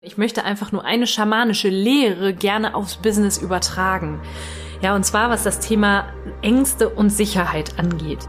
Ich möchte einfach nur eine schamanische Lehre gerne aufs Business übertragen. Ja, und zwar was das Thema Ängste und Sicherheit angeht.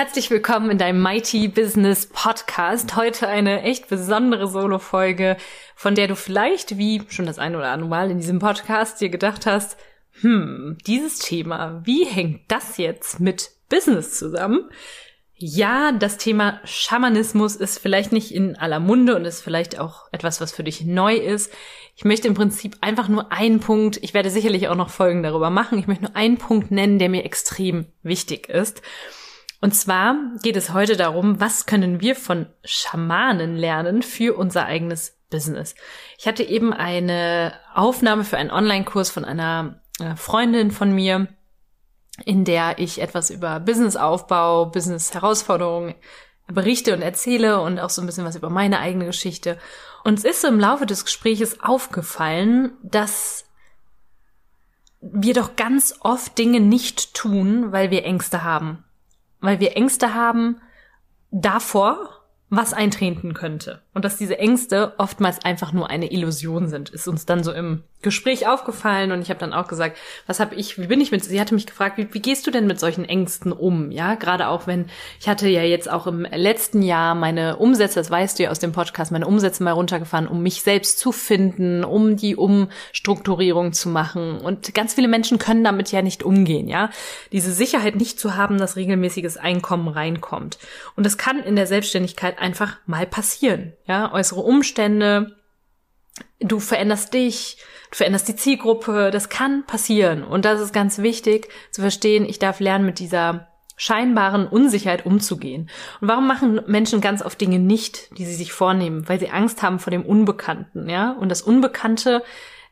Herzlich willkommen in deinem Mighty Business Podcast. Heute eine echt besondere Solo-Folge, von der du vielleicht, wie schon das eine oder andere Mal in diesem Podcast, dir gedacht hast, hm, dieses Thema, wie hängt das jetzt mit Business zusammen? Ja, das Thema Schamanismus ist vielleicht nicht in aller Munde und ist vielleicht auch etwas, was für dich neu ist. Ich möchte im Prinzip einfach nur einen Punkt, ich werde sicherlich auch noch Folgen darüber machen, ich möchte nur einen Punkt nennen, der mir extrem wichtig ist. Und zwar geht es heute darum, was können wir von Schamanen lernen für unser eigenes Business. Ich hatte eben eine Aufnahme für einen Online-Kurs von einer äh, Freundin von mir, in der ich etwas über Businessaufbau, Business-Herausforderungen berichte und erzähle und auch so ein bisschen was über meine eigene Geschichte. Und es ist so im Laufe des Gespräches aufgefallen, dass wir doch ganz oft Dinge nicht tun, weil wir Ängste haben weil wir Ängste haben davor, was eintreten könnte. Und dass diese Ängste oftmals einfach nur eine Illusion sind, ist uns dann so im Gespräch aufgefallen und ich habe dann auch gesagt, was habe ich, wie bin ich mit, sie hatte mich gefragt, wie, wie gehst du denn mit solchen Ängsten um? Ja, gerade auch wenn, ich hatte ja jetzt auch im letzten Jahr meine Umsätze, das weißt du ja aus dem Podcast, meine Umsätze mal runtergefahren, um mich selbst zu finden, um die Umstrukturierung zu machen und ganz viele Menschen können damit ja nicht umgehen, ja. Diese Sicherheit nicht zu haben, dass regelmäßiges Einkommen reinkommt. Und das kann in der Selbstständigkeit einfach mal passieren, ja. Äußere Umstände, du veränderst dich, du veränderst die Zielgruppe, das kann passieren. Und das ist ganz wichtig zu verstehen, ich darf lernen, mit dieser scheinbaren Unsicherheit umzugehen. Und warum machen Menschen ganz oft Dinge nicht, die sie sich vornehmen? Weil sie Angst haben vor dem Unbekannten, ja? Und das Unbekannte,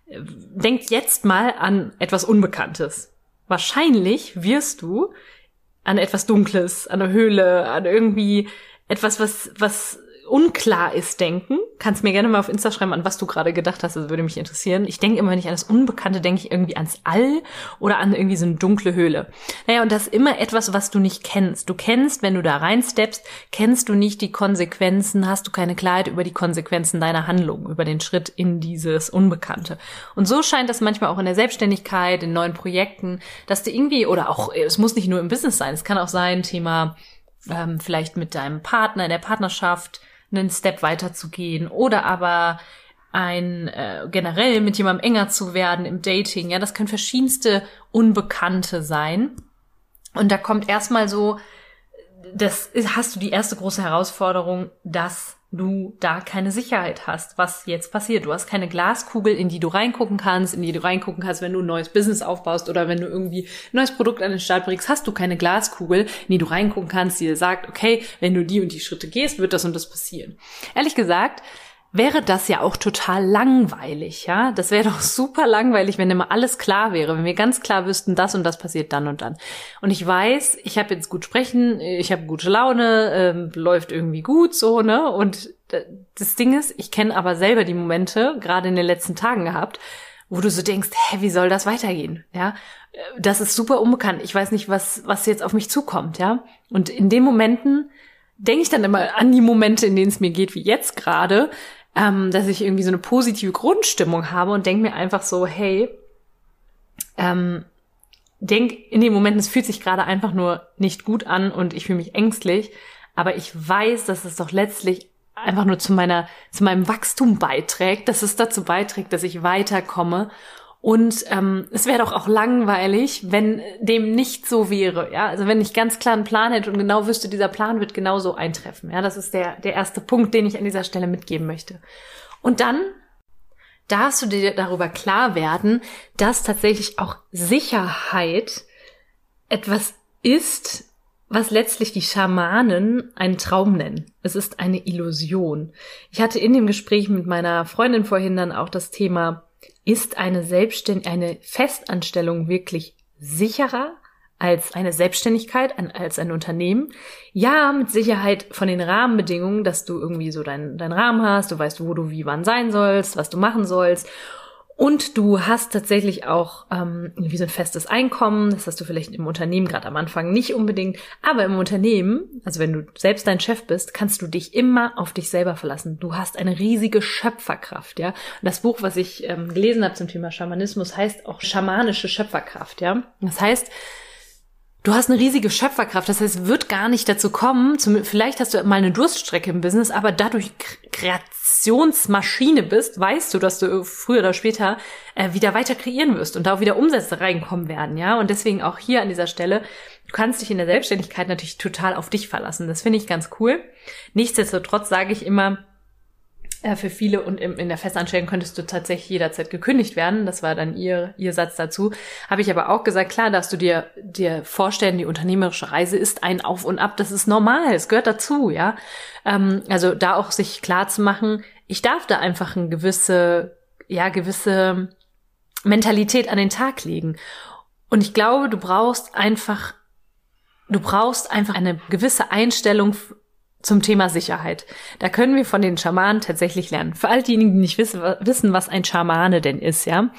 äh, denkt jetzt mal an etwas Unbekanntes. Wahrscheinlich wirst du an etwas Dunkles, an eine Höhle, an irgendwie etwas, was, was unklar ist, denken. Kannst mir gerne mal auf Insta schreiben, an was du gerade gedacht hast. Das würde mich interessieren. Ich denke immer, wenn ich an das Unbekannte denke, ich irgendwie ans All oder an irgendwie so eine dunkle Höhle. Naja, und das ist immer etwas, was du nicht kennst. Du kennst, wenn du da reinsteppst, kennst du nicht die Konsequenzen, hast du keine Klarheit über die Konsequenzen deiner Handlung, über den Schritt in dieses Unbekannte. Und so scheint das manchmal auch in der Selbstständigkeit, in neuen Projekten, dass du irgendwie, oder auch, es muss nicht nur im Business sein, es kann auch sein, Thema ähm, vielleicht mit deinem Partner in der Partnerschaft, einen Step weiter zu gehen oder aber ein äh, generell mit jemandem enger zu werden im Dating. Ja, das können verschiedenste Unbekannte sein. Und da kommt erstmal so, das ist, hast du die erste große Herausforderung, dass du da keine Sicherheit hast, was jetzt passiert. Du hast keine Glaskugel, in die du reingucken kannst, in die du reingucken kannst, wenn du ein neues Business aufbaust oder wenn du irgendwie ein neues Produkt an den Start bringst, hast du keine Glaskugel, in die du reingucken kannst, die dir sagt, okay, wenn du die und die Schritte gehst, wird das und das passieren. Ehrlich gesagt, wäre das ja auch total langweilig, ja? Das wäre doch super langweilig, wenn immer alles klar wäre, wenn wir ganz klar wüssten, das und das passiert dann und dann. Und ich weiß, ich habe jetzt gut sprechen, ich habe gute Laune, ähm, läuft irgendwie gut so, ne? Und das Ding ist, ich kenne aber selber die Momente, gerade in den letzten Tagen gehabt, wo du so denkst, hä, wie soll das weitergehen? Ja, das ist super unbekannt. Ich weiß nicht, was was jetzt auf mich zukommt, ja? Und in den Momenten denke ich dann immer an die Momente, in denen es mir geht, wie jetzt gerade, ähm, dass ich irgendwie so eine positive Grundstimmung habe und denke mir einfach so, hey, ähm, denk in den Momenten, es fühlt sich gerade einfach nur nicht gut an und ich fühle mich ängstlich, aber ich weiß, dass es doch letztlich einfach nur zu meiner, zu meinem Wachstum beiträgt, dass es dazu beiträgt, dass ich weiterkomme und ähm, es wäre doch auch langweilig, wenn dem nicht so wäre. Ja, also wenn ich ganz klar einen Plan hätte und genau wüsste, dieser Plan wird genauso eintreffen. Ja, das ist der der erste Punkt, den ich an dieser Stelle mitgeben möchte. Und dann darfst du dir darüber klar werden, dass tatsächlich auch Sicherheit etwas ist, was letztlich die Schamanen einen Traum nennen. Es ist eine Illusion. Ich hatte in dem Gespräch mit meiner Freundin vorhin dann auch das Thema, ist eine Selbstständ eine Festanstellung wirklich sicherer als eine Selbstständigkeit, als ein Unternehmen. Ja, mit Sicherheit von den Rahmenbedingungen, dass du irgendwie so deinen dein Rahmen hast, du weißt, wo du wie wann sein sollst, was du machen sollst. Und du hast tatsächlich auch ähm, irgendwie so ein festes Einkommen. Das hast du vielleicht im Unternehmen gerade am Anfang nicht unbedingt. Aber im Unternehmen, also wenn du selbst dein Chef bist, kannst du dich immer auf dich selber verlassen. Du hast eine riesige Schöpferkraft, ja. Und das Buch, was ich ähm, gelesen habe zum Thema Schamanismus, heißt auch schamanische Schöpferkraft, ja. Das heißt, Du hast eine riesige Schöpferkraft, das heißt, es wird gar nicht dazu kommen, zum, vielleicht hast du mal eine Durststrecke im Business, aber dadurch Kreationsmaschine bist, weißt du, dass du früher oder später äh, wieder weiter kreieren wirst und da auch wieder Umsätze reinkommen werden, ja. Und deswegen auch hier an dieser Stelle, du kannst dich in der Selbstständigkeit natürlich total auf dich verlassen. Das finde ich ganz cool. Nichtsdestotrotz sage ich immer, äh, für viele und in der Festanstellung könntest du tatsächlich jederzeit gekündigt werden. Das war dann ihr, ihr Satz dazu. Habe ich aber auch gesagt, klar, darfst du dir, dir vorstellen, die unternehmerische Reise ist ein Auf und Ab. Das ist normal. Es gehört dazu, ja. Ähm, also da auch sich klar zu machen, ich darf da einfach eine gewisse, ja, gewisse Mentalität an den Tag legen. Und ich glaube, du brauchst einfach, du brauchst einfach eine gewisse Einstellung zum Thema Sicherheit. Da können wir von den Schamanen tatsächlich lernen. Für all diejenigen, die nicht wissen, was ein Schamane denn ist, ja.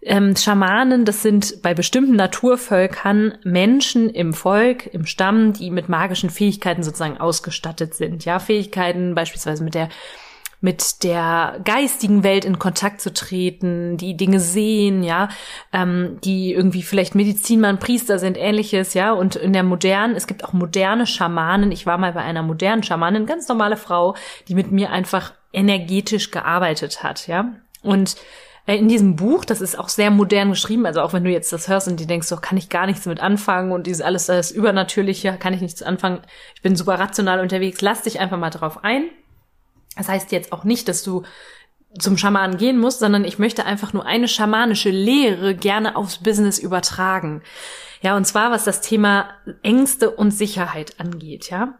Ähm, Schamanen, das sind bei bestimmten Naturvölkern Menschen im Volk, im Stamm, die mit magischen Fähigkeiten sozusagen ausgestattet sind. Ja, Fähigkeiten beispielsweise mit der mit der geistigen Welt in Kontakt zu treten, die Dinge sehen, ja, ähm, die irgendwie vielleicht Medizinmann, Priester sind, ähnliches, ja, und in der modernen, es gibt auch moderne Schamanen. Ich war mal bei einer modernen Schamanin, ganz normale Frau, die mit mir einfach energetisch gearbeitet hat, ja, und äh, in diesem Buch, das ist auch sehr modern geschrieben, also auch wenn du jetzt das hörst und die denkst, doch kann ich gar nichts mit anfangen und dieses alles das Übernatürliche, kann ich nichts anfangen. Ich bin super rational unterwegs. Lass dich einfach mal drauf ein. Das heißt jetzt auch nicht, dass du zum Schamanen gehen musst, sondern ich möchte einfach nur eine schamanische Lehre gerne aufs Business übertragen. Ja, und zwar was das Thema Ängste und Sicherheit angeht, ja.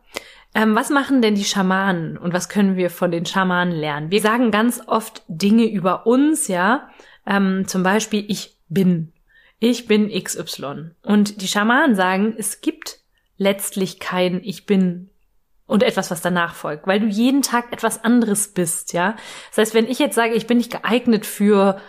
Ähm, was machen denn die Schamanen und was können wir von den Schamanen lernen? Wir sagen ganz oft Dinge über uns, ja. Ähm, zum Beispiel, ich bin. Ich bin XY. Und die Schamanen sagen, es gibt letztlich kein Ich bin und etwas, was danach folgt, weil du jeden Tag etwas anderes bist, ja. Das heißt, wenn ich jetzt sage, ich bin nicht geeignet für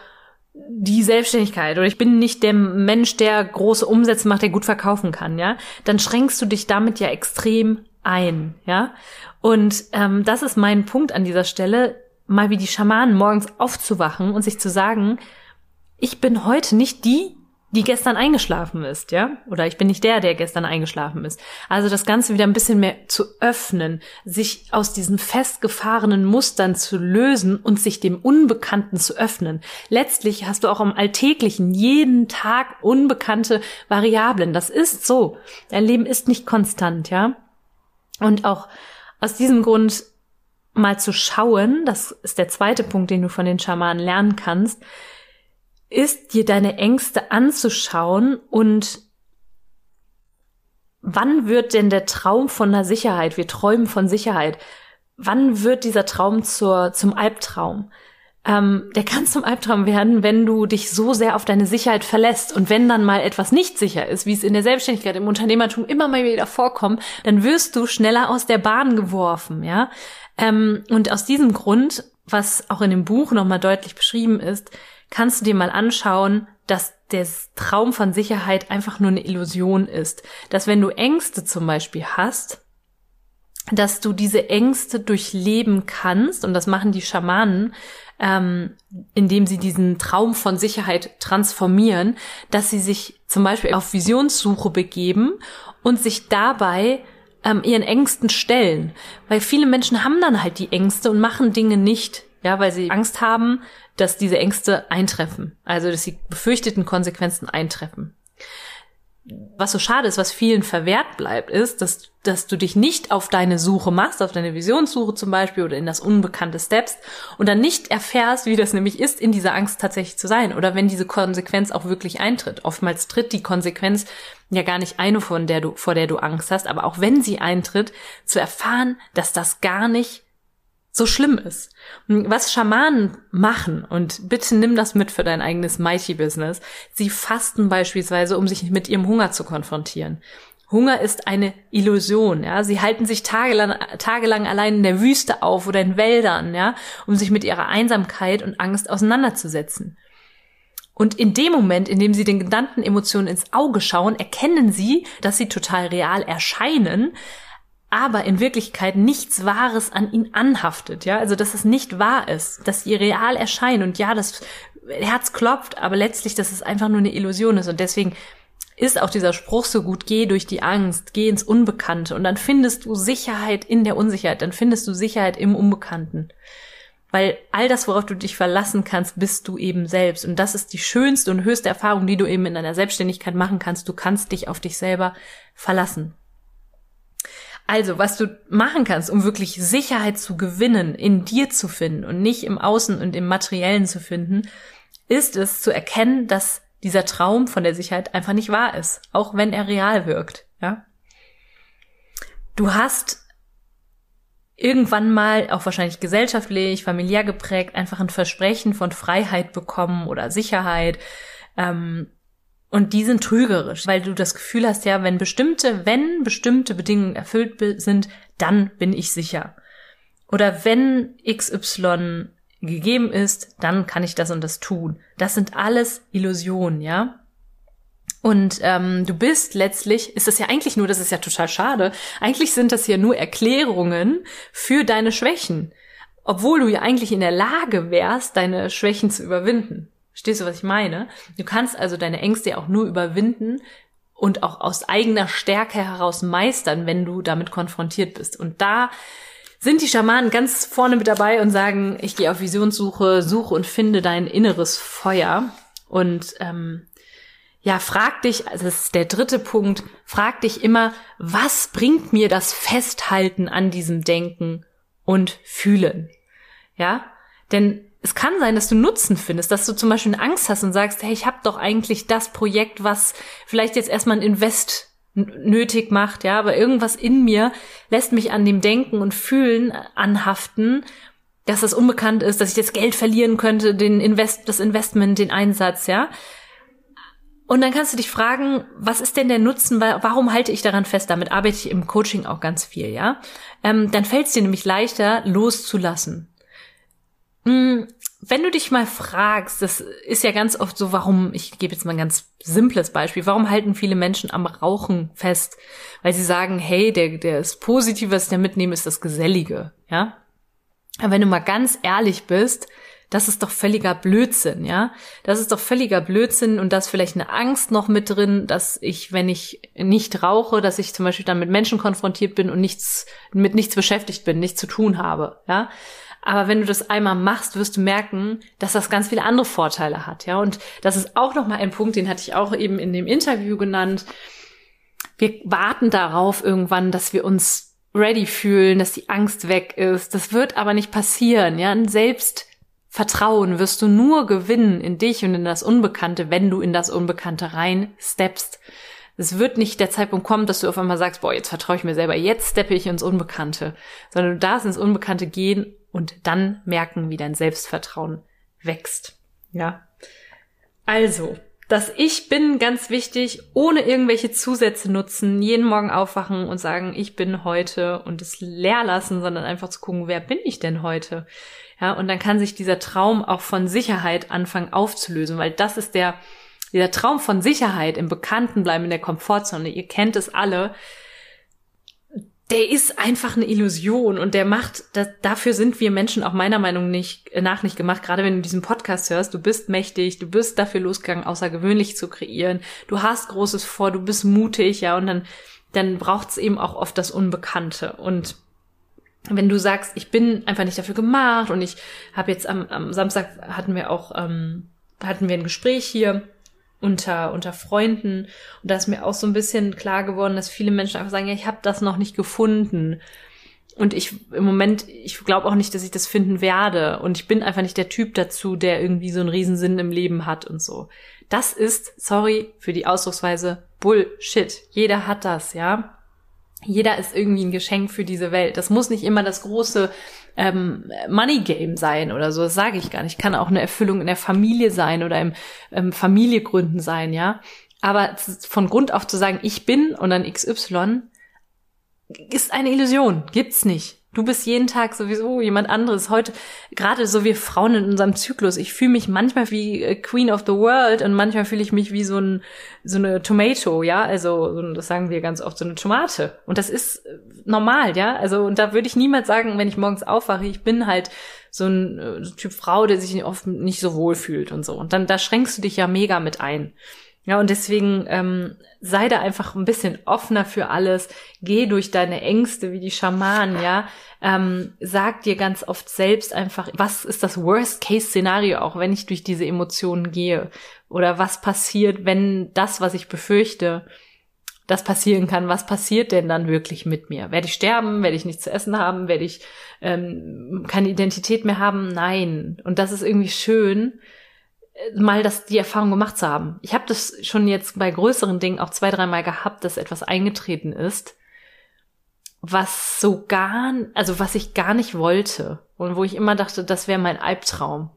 die Selbstständigkeit oder ich bin nicht der Mensch, der große Umsätze macht, der gut verkaufen kann, ja, dann schränkst du dich damit ja extrem ein, ja. Und ähm, das ist mein Punkt an dieser Stelle, mal wie die Schamanen morgens aufzuwachen und sich zu sagen, ich bin heute nicht die, die gestern eingeschlafen ist, ja? Oder ich bin nicht der, der gestern eingeschlafen ist. Also das Ganze wieder ein bisschen mehr zu öffnen, sich aus diesen festgefahrenen Mustern zu lösen und sich dem Unbekannten zu öffnen. Letztlich hast du auch im Alltäglichen jeden Tag unbekannte Variablen. Das ist so. Dein Leben ist nicht konstant, ja? Und auch aus diesem Grund mal zu schauen, das ist der zweite Punkt, den du von den Schamanen lernen kannst, ist, dir deine Ängste anzuschauen und wann wird denn der Traum von der Sicherheit, wir träumen von Sicherheit, wann wird dieser Traum zur, zum Albtraum? Ähm, der kann zum Albtraum werden, wenn du dich so sehr auf deine Sicherheit verlässt. Und wenn dann mal etwas nicht sicher ist, wie es in der Selbstständigkeit, im Unternehmertum immer mal wieder vorkommt, dann wirst du schneller aus der Bahn geworfen, ja. Ähm, und aus diesem Grund, was auch in dem Buch nochmal deutlich beschrieben ist, kannst du dir mal anschauen, dass der Traum von Sicherheit einfach nur eine Illusion ist. Dass wenn du Ängste zum Beispiel hast, dass du diese Ängste durchleben kannst, und das machen die Schamanen, ähm, indem sie diesen Traum von Sicherheit transformieren, dass sie sich zum Beispiel auf Visionssuche begeben und sich dabei ähm, ihren Ängsten stellen. Weil viele Menschen haben dann halt die Ängste und machen Dinge nicht, ja, weil sie Angst haben, dass diese Ängste eintreffen, also dass die befürchteten Konsequenzen eintreffen. was so schade ist, was vielen verwehrt bleibt, ist, dass, dass du dich nicht auf deine Suche machst, auf deine Visionssuche zum Beispiel oder in das Unbekannte steppst und dann nicht erfährst, wie das nämlich ist, in dieser Angst tatsächlich zu sein oder wenn diese Konsequenz auch wirklich eintritt. Oftmals tritt die Konsequenz ja gar nicht eine, von der du, vor der du Angst hast, aber auch wenn sie eintritt, zu erfahren, dass das gar nicht so schlimm ist. Was Schamanen machen, und bitte nimm das mit für dein eigenes Mighty-Business, sie fasten beispielsweise, um sich mit ihrem Hunger zu konfrontieren. Hunger ist eine Illusion, ja. Sie halten sich tagelang, tagelang allein in der Wüste auf oder in Wäldern, ja, um sich mit ihrer Einsamkeit und Angst auseinanderzusetzen. Und in dem Moment, in dem sie den genannten Emotionen ins Auge schauen, erkennen sie, dass sie total real erscheinen, aber in Wirklichkeit nichts Wahres an ihn anhaftet, ja, also dass es nicht wahr ist, dass sie real erscheinen und ja, das Herz klopft, aber letztlich, dass es einfach nur eine Illusion ist und deswegen ist auch dieser Spruch so gut, geh durch die Angst, geh ins Unbekannte und dann findest du Sicherheit in der Unsicherheit, dann findest du Sicherheit im Unbekannten. Weil all das, worauf du dich verlassen kannst, bist du eben selbst. Und das ist die schönste und höchste Erfahrung, die du eben in deiner Selbstständigkeit machen kannst. Du kannst dich auf dich selber verlassen. Also, was du machen kannst, um wirklich Sicherheit zu gewinnen, in dir zu finden und nicht im Außen und im Materiellen zu finden, ist es zu erkennen, dass dieser Traum von der Sicherheit einfach nicht wahr ist, auch wenn er real wirkt, ja. Du hast irgendwann mal, auch wahrscheinlich gesellschaftlich, familiär geprägt, einfach ein Versprechen von Freiheit bekommen oder Sicherheit, ähm, und die sind trügerisch, weil du das Gefühl hast, ja, wenn bestimmte, wenn bestimmte Bedingungen erfüllt sind, dann bin ich sicher. Oder wenn XY gegeben ist, dann kann ich das und das tun. Das sind alles Illusionen, ja. Und ähm, du bist letztlich, ist das ja eigentlich nur, das ist ja total schade, eigentlich sind das ja nur Erklärungen für deine Schwächen, obwohl du ja eigentlich in der Lage wärst, deine Schwächen zu überwinden. Verstehst du, was ich meine? Du kannst also deine Ängste auch nur überwinden und auch aus eigener Stärke heraus meistern, wenn du damit konfrontiert bist. Und da sind die Schamanen ganz vorne mit dabei und sagen, ich gehe auf Visionssuche, suche und finde dein inneres Feuer. Und ähm, ja, frag dich, also das ist der dritte Punkt, frag dich immer, was bringt mir das Festhalten an diesem Denken und Fühlen? Ja, denn es kann sein, dass du Nutzen findest, dass du zum Beispiel Angst hast und sagst, hey, ich habe doch eigentlich das Projekt, was vielleicht jetzt erstmal ein Invest nötig macht, ja, aber irgendwas in mir lässt mich an dem Denken und Fühlen anhaften, dass das unbekannt ist, dass ich das Geld verlieren könnte, den Invest, das Investment, den Einsatz, ja. Und dann kannst du dich fragen, was ist denn der Nutzen? Warum halte ich daran fest? Damit arbeite ich im Coaching auch ganz viel, ja. Ähm, dann fällt es dir nämlich leichter, loszulassen. Hm, wenn du dich mal fragst, das ist ja ganz oft so, warum, ich gebe jetzt mal ein ganz simples Beispiel, warum halten viele Menschen am Rauchen fest? Weil sie sagen, hey, der, der ist positiv, was ich da mitnehme, ist das Gesellige, ja? Aber wenn du mal ganz ehrlich bist, das ist doch völliger Blödsinn, ja? Das ist doch völliger Blödsinn und da ist vielleicht eine Angst noch mit drin, dass ich, wenn ich nicht rauche, dass ich zum Beispiel dann mit Menschen konfrontiert bin und nichts, mit nichts beschäftigt bin, nichts zu tun habe, ja? Aber wenn du das einmal machst, wirst du merken, dass das ganz viele andere Vorteile hat, ja. Und das ist auch nochmal ein Punkt, den hatte ich auch eben in dem Interview genannt. Wir warten darauf irgendwann, dass wir uns ready fühlen, dass die Angst weg ist. Das wird aber nicht passieren, ja. Ein Selbstvertrauen wirst du nur gewinnen in dich und in das Unbekannte, wenn du in das Unbekannte rein steppst. Es wird nicht der Zeitpunkt kommen, dass du auf einmal sagst, boah, jetzt vertraue ich mir selber, jetzt steppe ich ins Unbekannte, sondern du darfst ins Unbekannte gehen und dann merken, wie dein Selbstvertrauen wächst. Ja. Also, das Ich bin ganz wichtig, ohne irgendwelche Zusätze nutzen, jeden Morgen aufwachen und sagen, ich bin heute und es leer lassen, sondern einfach zu gucken, wer bin ich denn heute? Ja, und dann kann sich dieser Traum auch von Sicherheit anfangen aufzulösen, weil das ist der, dieser Traum von Sicherheit im Bekannten bleiben, in der Komfortzone. Ihr kennt es alle der ist einfach eine Illusion und der macht, das, dafür sind wir Menschen auch meiner Meinung nicht, nach nicht gemacht. Gerade wenn du diesen Podcast hörst, du bist mächtig, du bist dafür losgegangen, außergewöhnlich zu kreieren, du hast Großes vor, du bist mutig, ja, und dann, dann braucht's eben auch oft das Unbekannte. Und wenn du sagst, ich bin einfach nicht dafür gemacht und ich habe jetzt am, am Samstag hatten wir auch, ähm, hatten wir ein Gespräch hier unter, unter Freunden. Und da ist mir auch so ein bisschen klar geworden, dass viele Menschen einfach sagen, ja, ich habe das noch nicht gefunden. Und ich im Moment, ich glaube auch nicht, dass ich das finden werde. Und ich bin einfach nicht der Typ dazu, der irgendwie so einen Riesensinn im Leben hat und so. Das ist, sorry für die Ausdrucksweise, Bullshit. Jeder hat das, ja. Jeder ist irgendwie ein Geschenk für diese Welt. Das muss nicht immer das große ähm, Money Game sein oder so. Das sage ich gar nicht. Kann auch eine Erfüllung in der Familie sein oder im ähm, Familiegründen sein, ja. Aber von Grund auf zu sagen, ich bin und dann XY, ist eine Illusion. Gibt's nicht. Du bist jeden Tag sowieso jemand anderes. Heute, gerade so wir Frauen in unserem Zyklus, ich fühle mich manchmal wie äh, Queen of the World und manchmal fühle ich mich wie so, ein, so eine Tomato, ja, also das sagen wir ganz oft, so eine Tomate. Und das ist äh, normal, ja. Also, und da würde ich niemals sagen, wenn ich morgens aufwache, ich bin halt so ein äh, Typ Frau, der sich oft nicht so wohl fühlt und so. Und dann, da schränkst du dich ja mega mit ein. Ja, und deswegen ähm, sei da einfach ein bisschen offener für alles. Geh durch deine Ängste wie die Schamanen, ja. Ähm, sag dir ganz oft selbst einfach, was ist das Worst-Case-Szenario auch, wenn ich durch diese Emotionen gehe? Oder was passiert, wenn das, was ich befürchte, das passieren kann? Was passiert denn dann wirklich mit mir? Werde ich sterben? Werde ich nichts zu essen haben? Werde ich ähm, keine Identität mehr haben? Nein. Und das ist irgendwie schön mal das die Erfahrung gemacht zu haben. Ich habe das schon jetzt bei größeren Dingen auch zwei, dreimal gehabt, dass etwas eingetreten ist, was so gar, also was ich gar nicht wollte und wo ich immer dachte, das wäre mein Albtraum.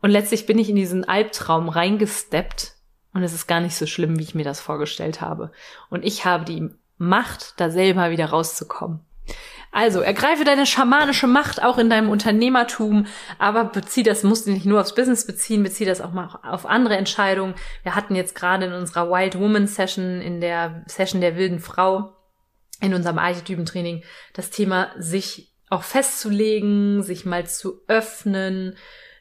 Und letztlich bin ich in diesen Albtraum reingesteppt und es ist gar nicht so schlimm, wie ich mir das vorgestellt habe. Und ich habe die Macht, da selber wieder rauszukommen. Also, ergreife deine schamanische Macht auch in deinem Unternehmertum, aber bezieh das, musst du nicht nur aufs Business beziehen, bezieh das auch mal auf andere Entscheidungen. Wir hatten jetzt gerade in unserer Wild Woman Session, in der Session der wilden Frau, in unserem Archetypentraining, das Thema, sich auch festzulegen, sich mal zu öffnen,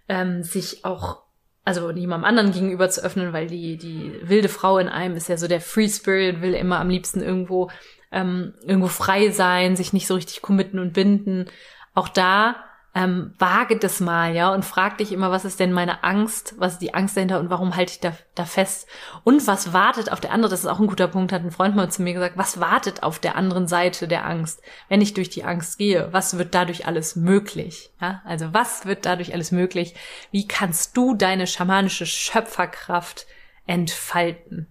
ähm, sich auch also niemandem anderen gegenüber zu öffnen, weil die, die wilde Frau in einem ist ja so der Free Spirit, will immer am liebsten irgendwo ähm, irgendwo frei sein, sich nicht so richtig committen und binden. Auch da ähm, wage das mal, ja, und frag dich immer, was ist denn meine Angst, was ist die Angst dahinter und warum halte ich da, da fest? Und was wartet auf der anderen, das ist auch ein guter Punkt, hat ein Freund mal zu mir gesagt, was wartet auf der anderen Seite der Angst, wenn ich durch die Angst gehe? Was wird dadurch alles möglich? Ja, also was wird dadurch alles möglich? Wie kannst du deine schamanische Schöpferkraft entfalten?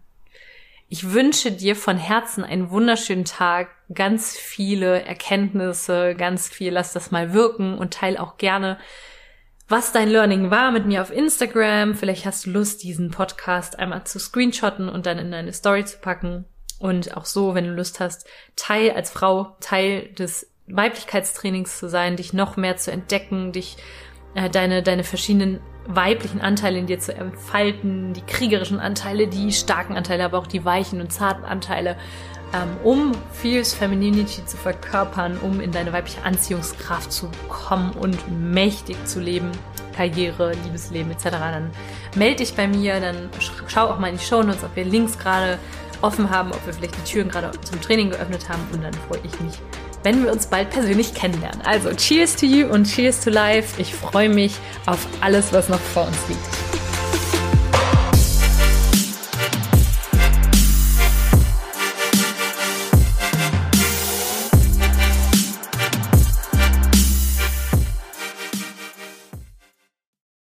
Ich wünsche dir von Herzen einen wunderschönen Tag, ganz viele Erkenntnisse, ganz viel, lass das mal wirken und teil auch gerne, was dein Learning war mit mir auf Instagram. Vielleicht hast du Lust, diesen Podcast einmal zu screenshotten und dann in deine Story zu packen. Und auch so, wenn du Lust hast, Teil als Frau, Teil des Weiblichkeitstrainings zu sein, dich noch mehr zu entdecken, dich äh, deine, deine verschiedenen weiblichen Anteile in dir zu entfalten, die kriegerischen Anteile, die starken Anteile, aber auch die weichen und zarten Anteile, ähm, um Fierce Femininity zu verkörpern, um in deine weibliche Anziehungskraft zu kommen und mächtig zu leben. Karriere, Liebesleben etc. Dann melde dich bei mir, dann schau auch mal in die Show Notes, ob wir Links gerade offen haben, ob wir vielleicht die Türen gerade zum Training geöffnet haben und dann freue ich mich, wenn wir uns bald persönlich kennenlernen. Also cheers to you und cheers to life. Ich freue mich auf alles, was noch vor uns liegt.